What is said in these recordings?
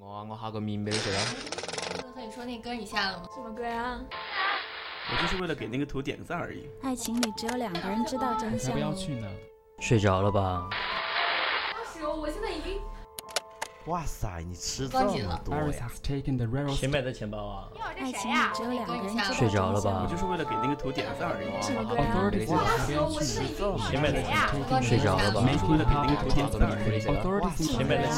我啊，我下个面俾你食啊！和你说那歌你下了吗？什么歌啊？我就是为了给那个图点个赞而已。爱情里只有两个人知道真才相。不要去呢！睡着了吧？二十，我现在已经哇塞，你吃这么多呀.谁买的钱包啊？爱情里只有两个人知道睡着了吧？我就是为了给那个图点个赞而已。睡着了吧？Making 为了给那个图点赞而已。Authorities 谁买的。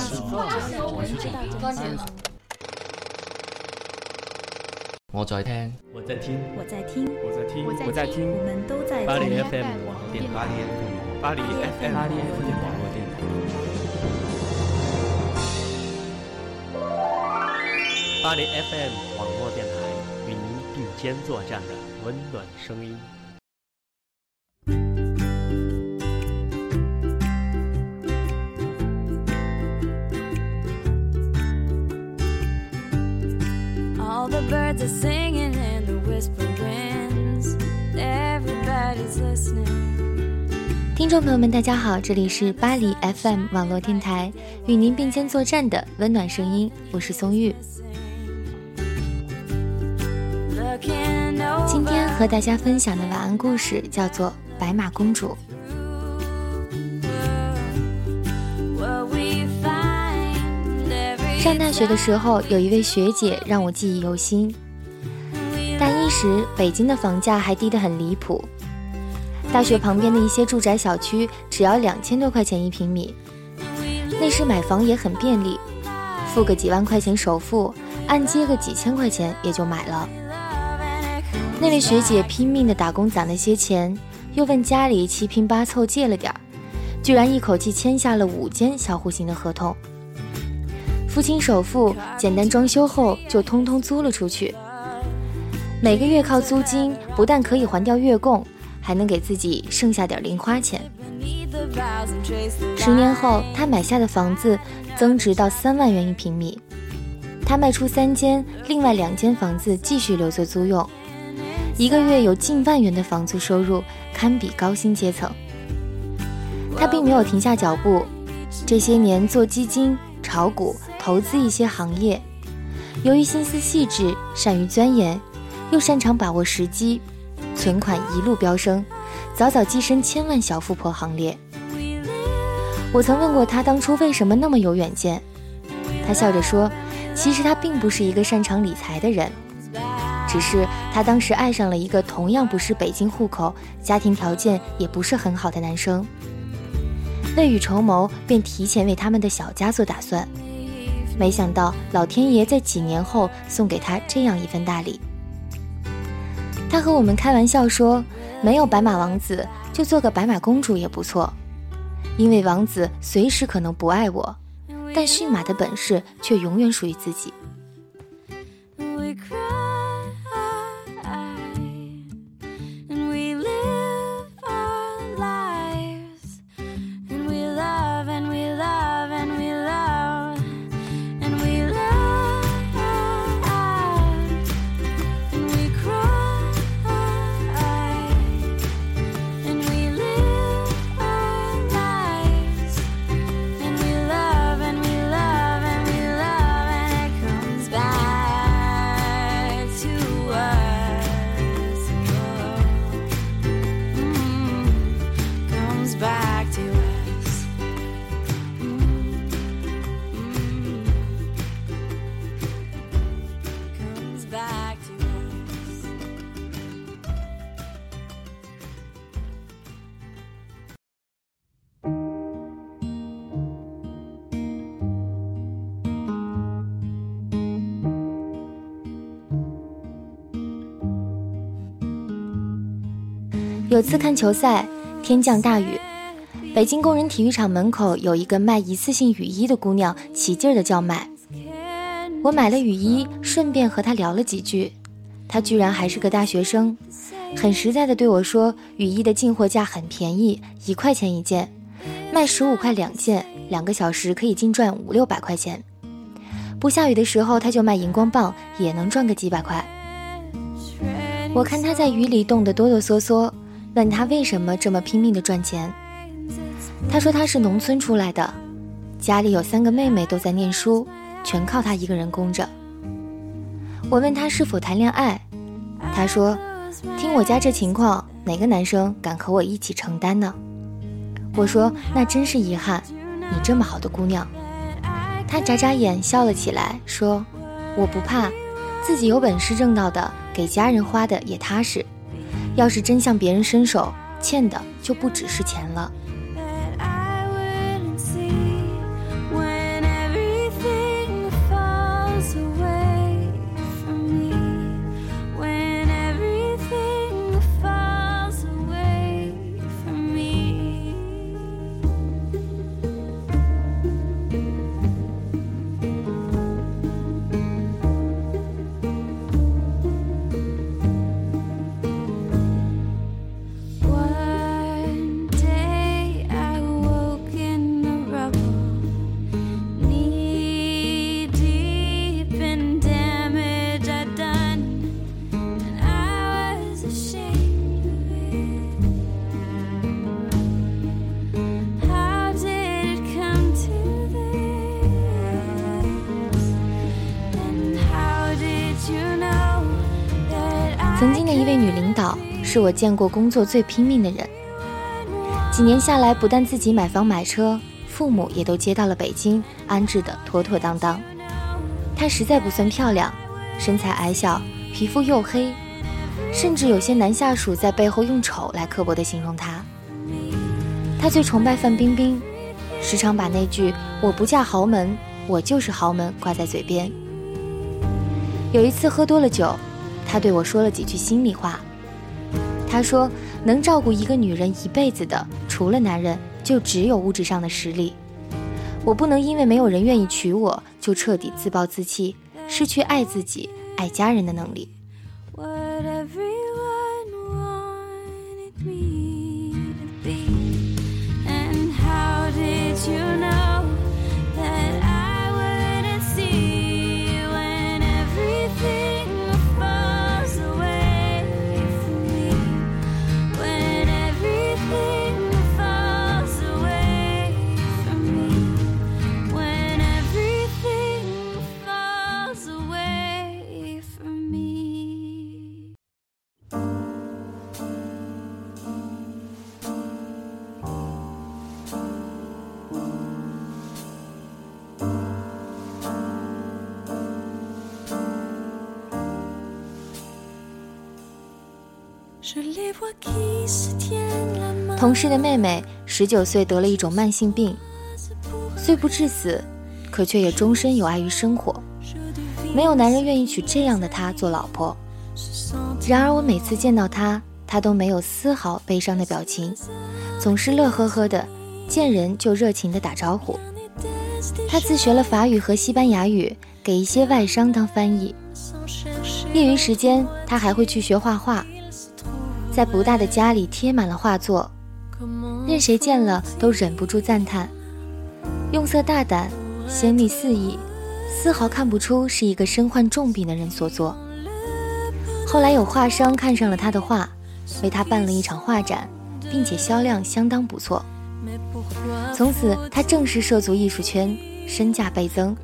我在听，我在听，我在听，我在听，我在听我們都在巴黎聽。FM 網絡電巴台。巴黎 FM，巴黎 FM 網絡電巴黎 FM 网络电台与您并肩作战的温暖声音。All the birds are singing in the whisper winds. Everybody's listening. 听众朋友们，大家好，这里是巴黎 FM 网络电台，与您并肩作战的温暖声音，我是松玉。今天和大家分享的晚安故事叫做《白马公主》。上大学的时候，有一位学姐让我记忆犹新。大一时，北京的房价还低得很离谱，大学旁边的一些住宅小区只要两千多块钱一平米。那时买房也很便利，付个几万块钱首付，按揭个几千块钱也就买了。那位学姐拼命的打工攒了些钱，又问家里七拼八凑借了点儿，居然一口气签下了五间小户型的合同。付清首付，简单装修后就通通租了出去。每个月靠租金，不但可以还掉月供，还能给自己剩下点零花钱。十年后，他买下的房子增值到三万元一平米。他卖出三间，另外两间房子继续留作租用，一个月有近万元的房租收入，堪比高薪阶层。他并没有停下脚步，这些年做基金、炒股、投资一些行业。由于心思细致，善于钻研，又擅长把握时机，存款一路飙升，早早跻身千万小富婆行列。我曾问过他当初为什么那么有远见，他笑着说，其实他并不是一个擅长理财的人，只是他当时爱上了一个同样不是北京户口、家庭条件也不是很好的男生，未雨绸缪，便提前为他们的小家做打算。没想到老天爷在几年后送给他这样一份大礼。他和我们开玩笑说，没有白马王子，就做个白马公主也不错。因为王子随时可能不爱我，但驯马的本事却永远属于自己。有次看球赛，天降大雨，北京工人体育场门口有一个卖一次性雨衣的姑娘，起劲儿的叫卖。我买了雨衣，顺便和她聊了几句。她居然还是个大学生，很实在的对我说，雨衣的进货价很便宜，一块钱一件，卖十五块两件，两个小时可以净赚五六百块钱。不下雨的时候，她就卖荧光棒，也能赚个几百块。我看她在雨里冻得哆哆嗦嗦，问他为什么这么拼命的赚钱。他说他是农村出来的，家里有三个妹妹都在念书，全靠他一个人供着。我问他是否谈恋爱，他说：“听我家这情况，哪个男生敢和我一起承担呢？”我说：“那真是遗憾，你这么好的姑娘。”他眨眨眼笑了起来，说：“我不怕，自己有本事挣到的，给家人花的也踏实。要是真向别人伸手，欠的就不只是钱了。”是我见过工作最拼命的人。几年下来，不但自己买房买车，父母也都接到了北京，安置的妥妥当当。她实在不算漂亮，身材矮小，皮肤黝黑，甚至有些男下属在背后用丑来刻薄地形容她。她最崇拜范冰冰，时常把那句“我不嫁豪门，我就是豪门”挂在嘴边。有一次喝多了酒，她对我说了几句心里话。他说：“能照顾一个女人一辈子的，除了男人，就只有物质上的实力。我不能因为没有人愿意娶我，就彻底自暴自弃，失去爱自己、爱家人的能力。”同事的妹妹十九岁得了一种慢性病，虽不致死，可却也终身有碍于生活。没有男人愿意娶这样的她做老婆。然而我每次见到她，她都没有丝毫悲伤的表情，总是乐呵呵的，见人就热情的打招呼。她自学了法语和西班牙语，给一些外商当翻译。业余时间，她还会去学画画，在不大的家里贴满了画作，任谁见了都忍不住赞叹，用色大胆，鲜丽肆意，丝毫看不出是一个身患重病的人所作。后来有画商看上了他的画，为他办了一场画展，并且销量相当不错。从此，他正式涉足艺术圈，身价倍增。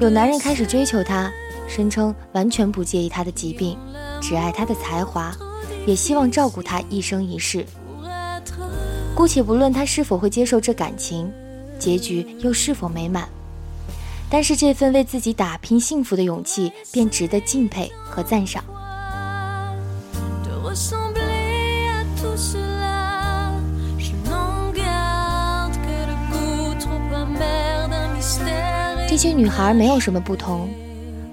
有男人开始追求他，声称完全不介意他的疾病，只爱他的才华，也希望照顾他一生一世。姑且不论他是否会接受这感情，结局又是否美满，但是这份为自己打拼幸福的勇气，便值得敬佩和赞赏。这些女孩没有什么不同，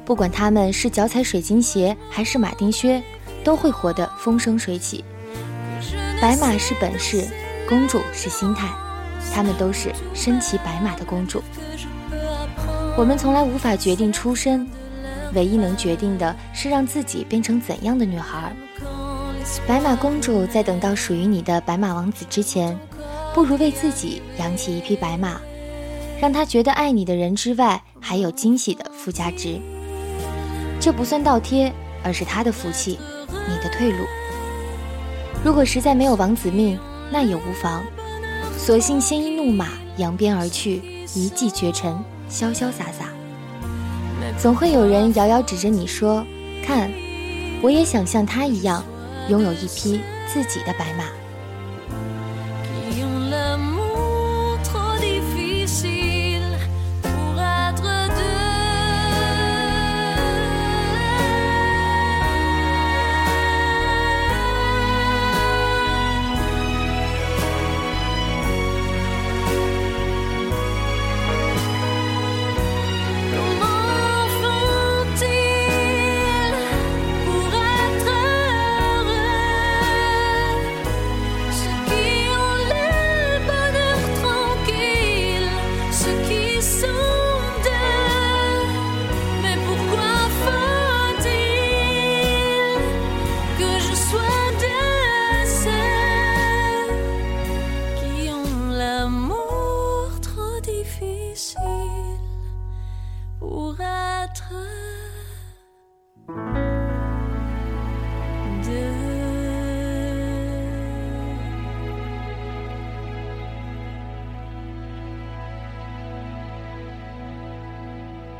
不管她们是脚踩水晶鞋还是马丁靴，都会活得风生水起。白马是本事，公主是心态，她们都是身骑白马的公主。我们从来无法决定出身，唯一能决定的是让自己变成怎样的女孩。白马公主在等到属于你的白马王子之前，不如为自己养起一匹白马，让他觉得爱你的人之外，还有惊喜的附加值。这不算倒贴，而是他的福气，你的退路。如果实在没有王子命，那也无妨，索性鲜衣怒马，扬鞭而去，一骑绝尘，潇潇洒洒。总会有人遥遥指着你说：“看，我也想像他一样，拥有一匹自己的白马。”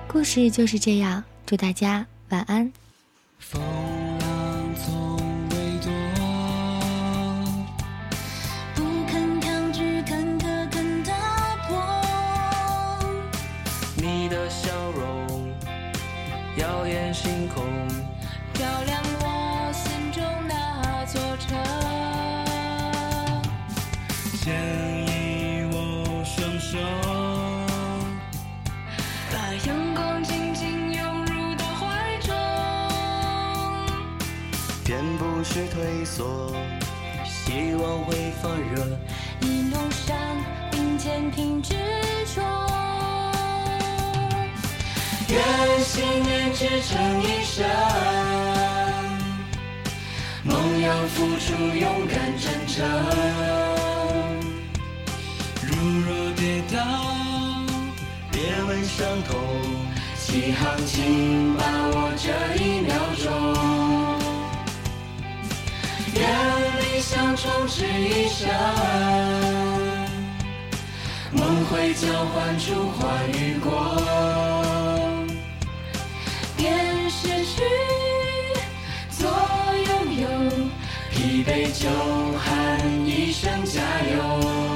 故事就是这样，祝大家晚安。是退缩，希望会发热。一路上并肩挺执着。愿信念支撑一生，梦要付出勇敢真诚。如若跌倒，别问伤痛，起航，请把握这一秒钟。让理想充斥一生，梦会交换出花与果，便失去做拥有，疲惫就喊一声加油。